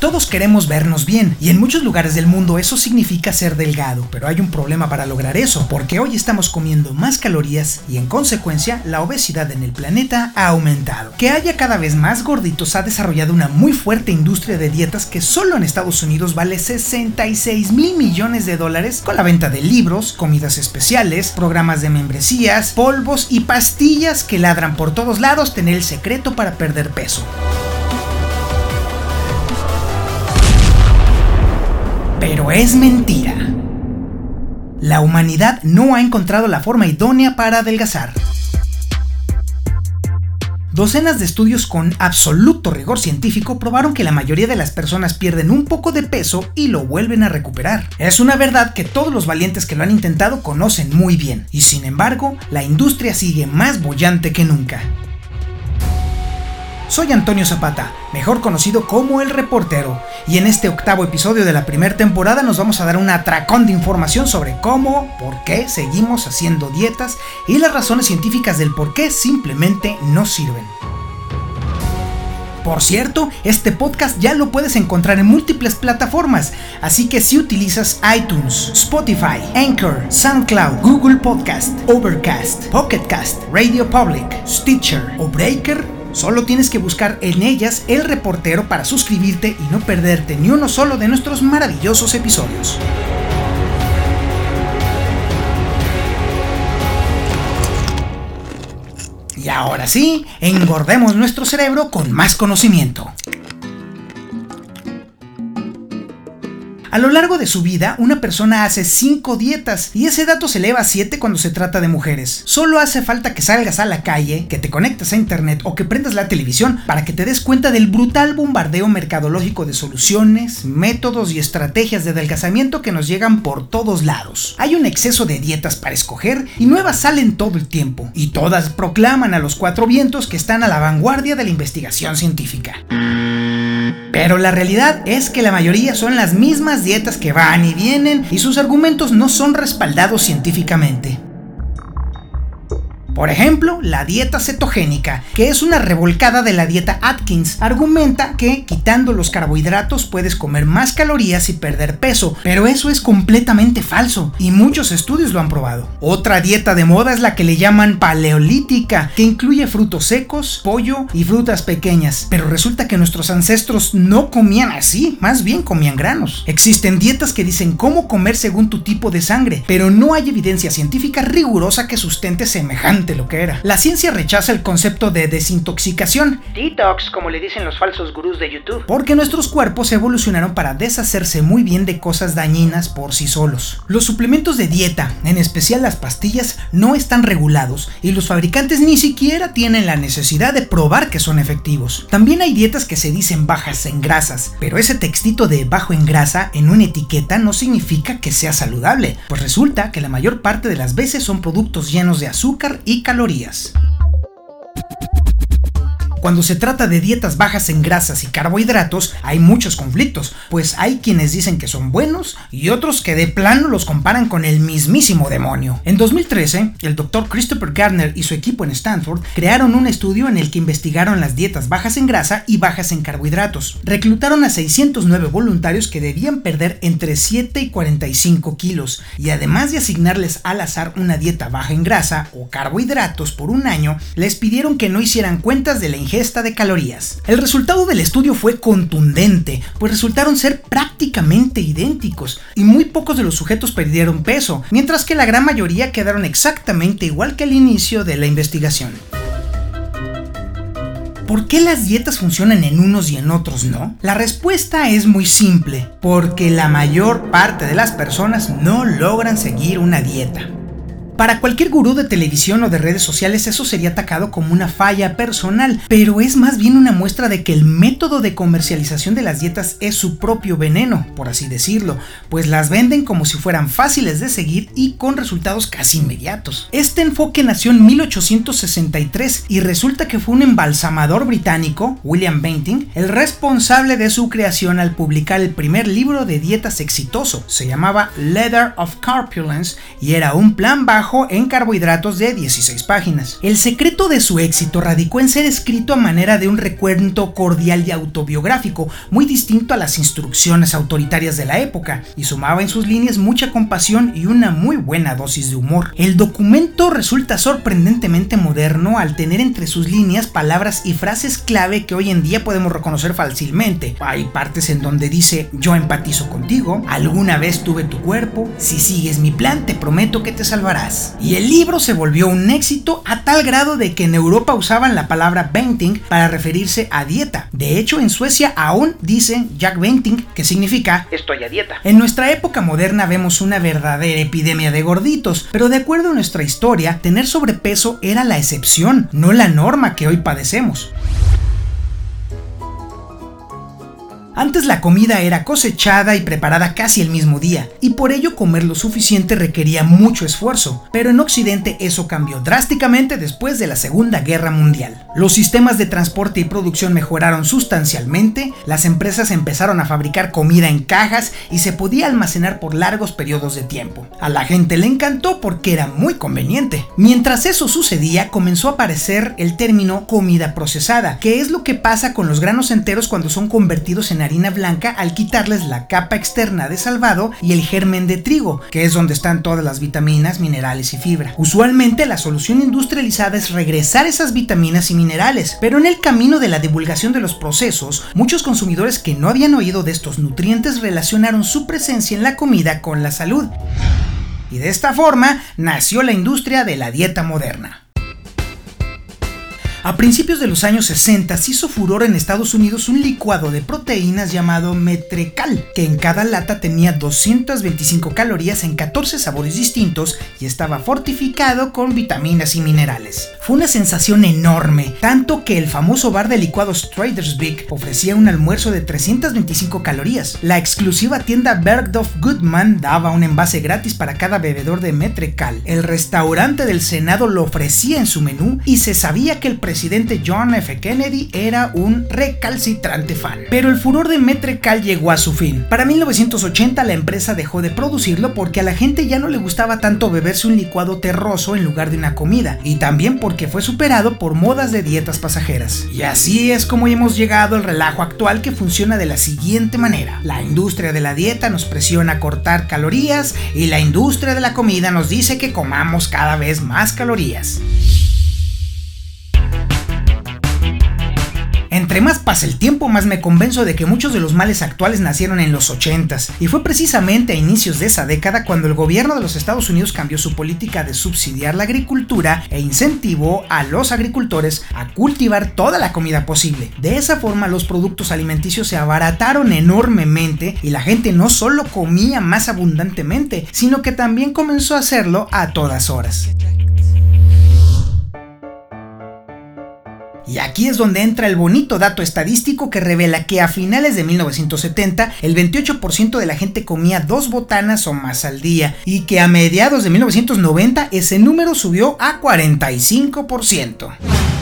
Todos queremos vernos bien y en muchos lugares del mundo eso significa ser delgado, pero hay un problema para lograr eso, porque hoy estamos comiendo más calorías y en consecuencia la obesidad en el planeta ha aumentado. Que haya cada vez más gorditos ha desarrollado una muy fuerte industria de dietas que solo en Estados Unidos vale 66 mil millones de dólares con la venta de libros, comidas especiales, programas de membresías, polvos y pastillas que ladran por todos lados tener el secreto para perder peso. Pero es mentira. La humanidad no ha encontrado la forma idónea para adelgazar. Docenas de estudios con absoluto rigor científico probaron que la mayoría de las personas pierden un poco de peso y lo vuelven a recuperar. Es una verdad que todos los valientes que lo han intentado conocen muy bien, y sin embargo, la industria sigue más bollante que nunca. Soy Antonio Zapata, mejor conocido como El Reportero, y en este octavo episodio de la primera temporada nos vamos a dar un atracón de información sobre cómo, por qué seguimos haciendo dietas y las razones científicas del por qué simplemente no sirven. Por cierto, este podcast ya lo puedes encontrar en múltiples plataformas, así que si utilizas iTunes, Spotify, Anchor, SoundCloud, Google Podcast, Overcast, Pocketcast, Radio Public, Stitcher o Breaker, Solo tienes que buscar en ellas el reportero para suscribirte y no perderte ni uno solo de nuestros maravillosos episodios. Y ahora sí, engordemos nuestro cerebro con más conocimiento. A lo largo de su vida, una persona hace 5 dietas y ese dato se eleva a 7 cuando se trata de mujeres. Solo hace falta que salgas a la calle, que te conectes a internet o que prendas la televisión para que te des cuenta del brutal bombardeo mercadológico de soluciones, métodos y estrategias de adelgazamiento que nos llegan por todos lados. Hay un exceso de dietas para escoger y nuevas salen todo el tiempo, y todas proclaman a los cuatro vientos que están a la vanguardia de la investigación científica. Pero la realidad es que la mayoría son las mismas dietas que van y vienen y sus argumentos no son respaldados científicamente. Por ejemplo, la dieta cetogénica, que es una revolcada de la dieta Atkins, argumenta que quitando los carbohidratos puedes comer más calorías y perder peso, pero eso es completamente falso y muchos estudios lo han probado. Otra dieta de moda es la que le llaman paleolítica, que incluye frutos secos, pollo y frutas pequeñas, pero resulta que nuestros ancestros no comían así, más bien comían granos. Existen dietas que dicen cómo comer según tu tipo de sangre, pero no hay evidencia científica rigurosa que sustente semejante lo que era. La ciencia rechaza el concepto de desintoxicación, detox como le dicen los falsos gurús de YouTube, porque nuestros cuerpos evolucionaron para deshacerse muy bien de cosas dañinas por sí solos. Los suplementos de dieta, en especial las pastillas, no están regulados y los fabricantes ni siquiera tienen la necesidad de probar que son efectivos. También hay dietas que se dicen bajas en grasas, pero ese textito de bajo en grasa en una etiqueta no significa que sea saludable, pues resulta que la mayor parte de las veces son productos llenos de azúcar y calorías. Cuando se trata de dietas bajas en grasas y carbohidratos, hay muchos conflictos, pues hay quienes dicen que son buenos y otros que de plano los comparan con el mismísimo demonio. En 2013, el doctor Christopher Gardner y su equipo en Stanford crearon un estudio en el que investigaron las dietas bajas en grasa y bajas en carbohidratos. Reclutaron a 609 voluntarios que debían perder entre 7 y 45 kilos y además de asignarles al azar una dieta baja en grasa o carbohidratos por un año, les pidieron que no hicieran cuentas de la de calorías. El resultado del estudio fue contundente, pues resultaron ser prácticamente idénticos y muy pocos de los sujetos perdieron peso, mientras que la gran mayoría quedaron exactamente igual que al inicio de la investigación. ¿Por qué las dietas funcionan en unos y en otros no? La respuesta es muy simple, porque la mayor parte de las personas no logran seguir una dieta. Para cualquier gurú de televisión o de redes sociales eso sería atacado como una falla personal, pero es más bien una muestra de que el método de comercialización de las dietas es su propio veneno, por así decirlo, pues las venden como si fueran fáciles de seguir y con resultados casi inmediatos. Este enfoque nació en 1863 y resulta que fue un embalsamador británico, William Banting, el responsable de su creación al publicar el primer libro de dietas exitoso. Se llamaba Leather of Corpulence y era un plan bajo en carbohidratos de 16 páginas. El secreto de su éxito radicó en ser escrito a manera de un recuento cordial y autobiográfico, muy distinto a las instrucciones autoritarias de la época, y sumaba en sus líneas mucha compasión y una muy buena dosis de humor. El documento resulta sorprendentemente moderno al tener entre sus líneas palabras y frases clave que hoy en día podemos reconocer fácilmente. Hay partes en donde dice yo empatizo contigo, alguna vez tuve tu cuerpo, si sigues mi plan te prometo que te salvarás. Y el libro se volvió un éxito a tal grado de que en Europa usaban la palabra venting para referirse a dieta. De hecho, en Suecia aún dicen Jack Venting, que significa estoy a dieta. En nuestra época moderna vemos una verdadera epidemia de gorditos, pero de acuerdo a nuestra historia, tener sobrepeso era la excepción, no la norma que hoy padecemos. Antes la comida era cosechada y preparada casi el mismo día, y por ello comer lo suficiente requería mucho esfuerzo, pero en Occidente eso cambió drásticamente después de la Segunda Guerra Mundial. Los sistemas de transporte y producción mejoraron sustancialmente, las empresas empezaron a fabricar comida en cajas y se podía almacenar por largos periodos de tiempo. A la gente le encantó porque era muy conveniente. Mientras eso sucedía, comenzó a aparecer el término comida procesada, que es lo que pasa con los granos enteros cuando son convertidos en blanca al quitarles la capa externa de salvado y el germen de trigo, que es donde están todas las vitaminas, minerales y fibra. Usualmente la solución industrializada es regresar esas vitaminas y minerales, pero en el camino de la divulgación de los procesos, muchos consumidores que no habían oído de estos nutrientes relacionaron su presencia en la comida con la salud. Y de esta forma nació la industria de la dieta moderna. A principios de los años 60 se hizo furor en Estados Unidos un licuado de proteínas llamado Metrecal, que en cada lata tenía 225 calorías en 14 sabores distintos y estaba fortificado con vitaminas y minerales. Fue una sensación enorme, tanto que el famoso bar de licuados Traders Big ofrecía un almuerzo de 325 calorías. La exclusiva tienda Bergdorf Goodman daba un envase gratis para cada bebedor de Metrecal. El restaurante del Senado lo ofrecía en su menú y se sabía que el John F. Kennedy era un recalcitrante fan. Pero el furor de Metrecal llegó a su fin. Para 1980 la empresa dejó de producirlo porque a la gente ya no le gustaba tanto beberse un licuado terroso en lugar de una comida, y también porque fue superado por modas de dietas pasajeras. Y así es como hemos llegado al relajo actual que funciona de la siguiente manera. La industria de la dieta nos presiona a cortar calorías y la industria de la comida nos dice que comamos cada vez más calorías. Entre más pasa el tiempo, más me convenzo de que muchos de los males actuales nacieron en los 80s, y fue precisamente a inicios de esa década cuando el gobierno de los Estados Unidos cambió su política de subsidiar la agricultura e incentivó a los agricultores a cultivar toda la comida posible. De esa forma los productos alimenticios se abarataron enormemente y la gente no solo comía más abundantemente, sino que también comenzó a hacerlo a todas horas. Y aquí es donde entra el bonito dato estadístico que revela que a finales de 1970 el 28% de la gente comía dos botanas o más al día y que a mediados de 1990 ese número subió a 45%.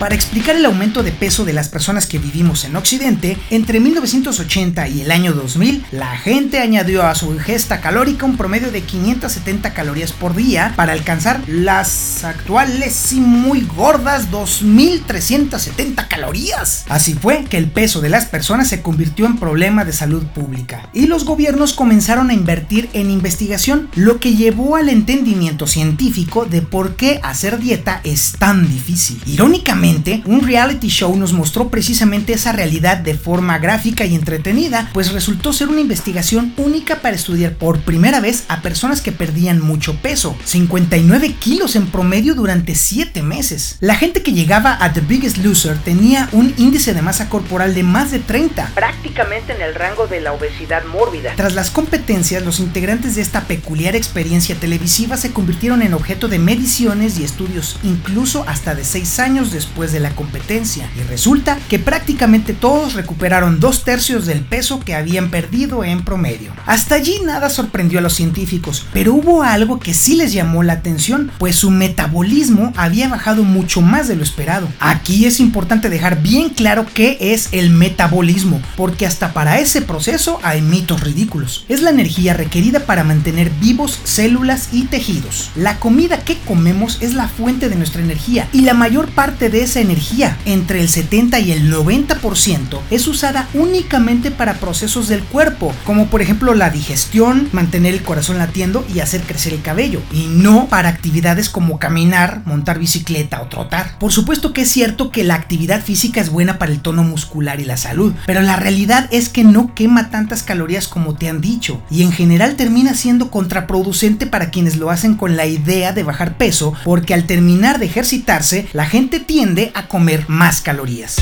Para explicar el aumento de peso de las personas que vivimos en Occidente, entre 1980 y el año 2000, la gente añadió a su ingesta calórica un promedio de 570 calorías por día para alcanzar las actuales y muy gordas 2370 calorías. Así fue que el peso de las personas se convirtió en problema de salud pública y los gobiernos comenzaron a invertir en investigación, lo que llevó al entendimiento científico de por qué hacer dieta es tan difícil. Irónicamente, un reality show nos mostró precisamente esa realidad de forma gráfica y entretenida, pues resultó ser una investigación única para estudiar por primera vez a personas que perdían mucho peso, 59 kilos en promedio durante 7 meses. La gente que llegaba a The Biggest Loser tenía un índice de masa corporal de más de 30, prácticamente en el rango de la obesidad mórbida. Tras las competencias, los integrantes de esta peculiar experiencia televisiva se convirtieron en objeto de mediciones y estudios, incluso hasta de 6 años después de la competencia y resulta que prácticamente todos recuperaron dos tercios del peso que habían perdido en promedio. Hasta allí nada sorprendió a los científicos, pero hubo algo que sí les llamó la atención, pues su metabolismo había bajado mucho más de lo esperado. Aquí es importante dejar bien claro qué es el metabolismo, porque hasta para ese proceso hay mitos ridículos. Es la energía requerida para mantener vivos células y tejidos. La comida que comemos es la fuente de nuestra energía y la mayor parte de esa energía, entre el 70 y el 90%, es usada únicamente para procesos del cuerpo, como por ejemplo la digestión, mantener el corazón latiendo y hacer crecer el cabello, y no para actividades como caminar, montar bicicleta o trotar. Por supuesto que es cierto que la actividad física es buena para el tono muscular y la salud, pero la realidad es que no quema tantas calorías como te han dicho, y en general termina siendo contraproducente para quienes lo hacen con la idea de bajar peso, porque al terminar de ejercitarse, la gente tiende a comer más calorías.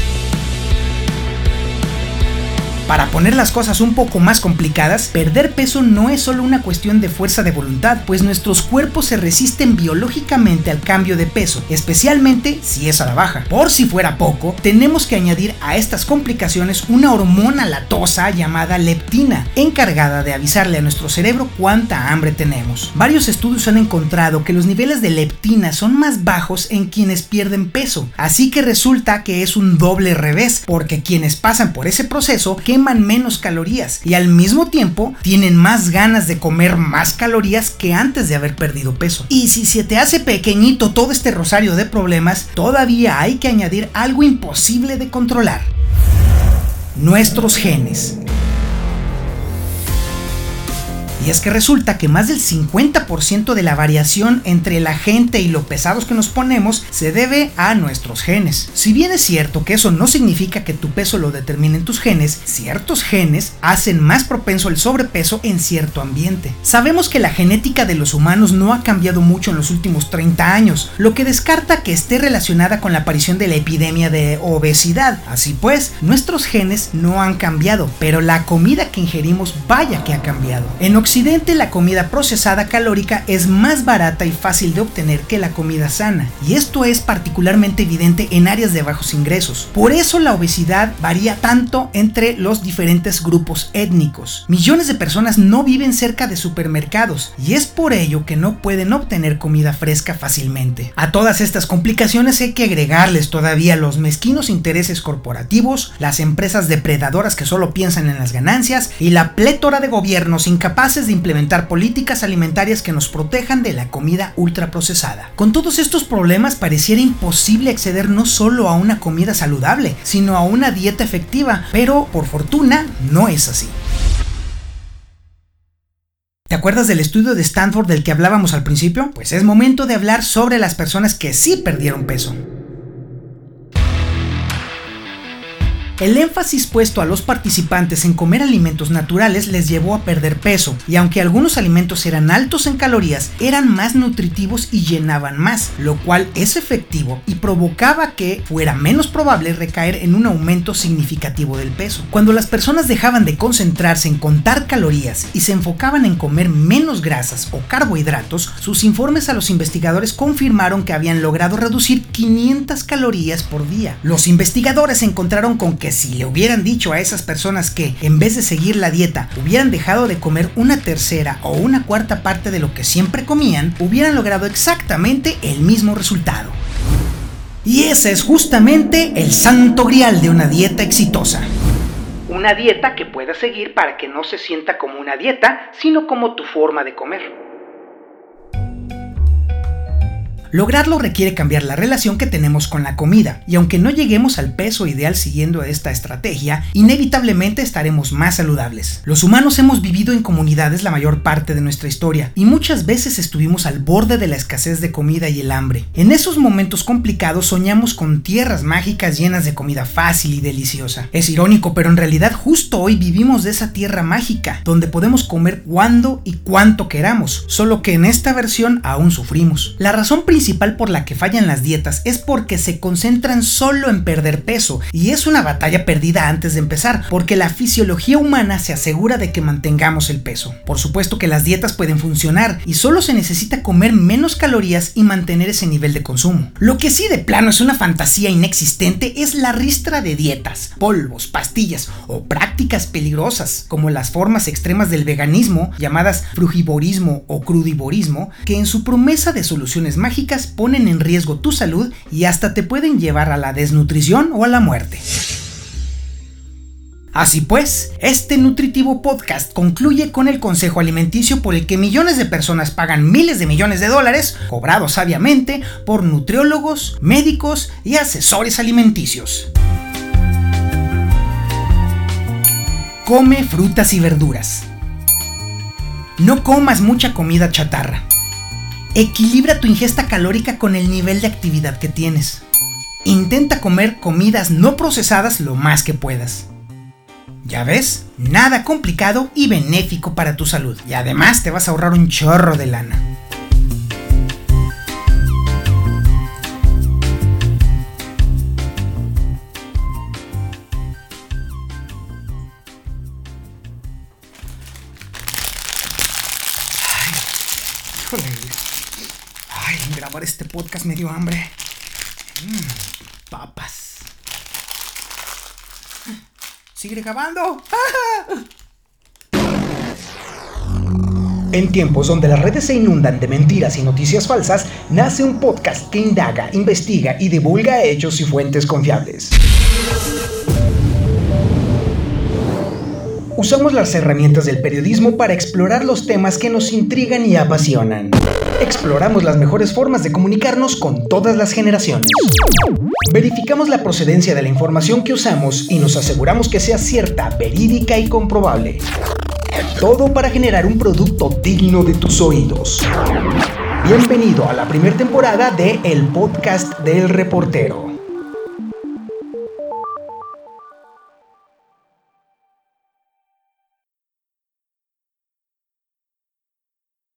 Para poner las cosas un poco más complicadas, perder peso no es solo una cuestión de fuerza de voluntad, pues nuestros cuerpos se resisten biológicamente al cambio de peso, especialmente si es a la baja. Por si fuera poco, tenemos que añadir a estas complicaciones una hormona latosa llamada leptina, encargada de avisarle a nuestro cerebro cuánta hambre tenemos. Varios estudios han encontrado que los niveles de leptina son más bajos en quienes pierden peso, así que resulta que es un doble revés, porque quienes pasan por ese proceso que menos calorías y al mismo tiempo tienen más ganas de comer más calorías que antes de haber perdido peso. Y si se te hace pequeñito todo este rosario de problemas, todavía hay que añadir algo imposible de controlar. Nuestros genes. Y es que resulta que más del 50% de la variación entre la gente y lo pesados que nos ponemos se debe a nuestros genes. Si bien es cierto que eso no significa que tu peso lo determinen tus genes, ciertos genes hacen más propenso el sobrepeso en cierto ambiente. Sabemos que la genética de los humanos no ha cambiado mucho en los últimos 30 años, lo que descarta que esté relacionada con la aparición de la epidemia de obesidad. Así pues, nuestros genes no han cambiado, pero la comida que ingerimos vaya que ha cambiado. La comida procesada calórica es más barata y fácil de obtener que la comida sana, y esto es particularmente evidente en áreas de bajos ingresos. Por eso la obesidad varía tanto entre los diferentes grupos étnicos. Millones de personas no viven cerca de supermercados, y es por ello que no pueden obtener comida fresca fácilmente. A todas estas complicaciones hay que agregarles todavía los mezquinos intereses corporativos, las empresas depredadoras que solo piensan en las ganancias y la plétora de gobiernos incapaces de implementar políticas alimentarias que nos protejan de la comida ultraprocesada. Con todos estos problemas pareciera imposible acceder no solo a una comida saludable, sino a una dieta efectiva, pero por fortuna no es así. ¿Te acuerdas del estudio de Stanford del que hablábamos al principio? Pues es momento de hablar sobre las personas que sí perdieron peso. El énfasis puesto a los participantes en comer alimentos naturales les llevó a perder peso, y aunque algunos alimentos eran altos en calorías, eran más nutritivos y llenaban más, lo cual es efectivo y provocaba que fuera menos probable recaer en un aumento significativo del peso. Cuando las personas dejaban de concentrarse en contar calorías y se enfocaban en comer menos grasas o carbohidratos, sus informes a los investigadores confirmaron que habían logrado reducir 500 calorías por día. Los investigadores encontraron con que si le hubieran dicho a esas personas que en vez de seguir la dieta hubieran dejado de comer una tercera o una cuarta parte de lo que siempre comían, hubieran logrado exactamente el mismo resultado. Y ese es justamente el santo grial de una dieta exitosa. Una dieta que puedas seguir para que no se sienta como una dieta, sino como tu forma de comer. Lograrlo requiere cambiar la relación que tenemos con la comida, y aunque no lleguemos al peso ideal siguiendo esta estrategia, inevitablemente estaremos más saludables. Los humanos hemos vivido en comunidades la mayor parte de nuestra historia, y muchas veces estuvimos al borde de la escasez de comida y el hambre. En esos momentos complicados soñamos con tierras mágicas llenas de comida fácil y deliciosa. Es irónico, pero en realidad justo hoy vivimos de esa tierra mágica, donde podemos comer cuando y cuánto queramos, solo que en esta versión aún sufrimos. La razón principal principal por la que fallan las dietas es porque se concentran solo en perder peso y es una batalla perdida antes de empezar porque la fisiología humana se asegura de que mantengamos el peso. Por supuesto que las dietas pueden funcionar y solo se necesita comer menos calorías y mantener ese nivel de consumo. Lo que sí de plano es una fantasía inexistente es la ristra de dietas, polvos, pastillas o prácticas peligrosas como las formas extremas del veganismo llamadas frugivorismo o crudivorismo que en su promesa de soluciones mágicas ponen en riesgo tu salud y hasta te pueden llevar a la desnutrición o a la muerte. Así pues, este nutritivo podcast concluye con el consejo alimenticio por el que millones de personas pagan miles de millones de dólares, cobrados sabiamente por nutriólogos, médicos y asesores alimenticios. Come frutas y verduras. No comas mucha comida chatarra. Equilibra tu ingesta calórica con el nivel de actividad que tienes. Intenta comer comidas no procesadas lo más que puedas. Ya ves, nada complicado y benéfico para tu salud. Y además te vas a ahorrar un chorro de lana. Ay, híjole. Ay, grabar este podcast me dio hambre. Mm, papas. Sigue grabando. En tiempos donde las redes se inundan de mentiras y noticias falsas, nace un podcast que indaga, investiga y divulga hechos y fuentes confiables. Usamos las herramientas del periodismo para explorar los temas que nos intrigan y apasionan. Exploramos las mejores formas de comunicarnos con todas las generaciones. Verificamos la procedencia de la información que usamos y nos aseguramos que sea cierta, verídica y comprobable. Todo para generar un producto digno de tus oídos. Bienvenido a la primera temporada de El Podcast del Reportero.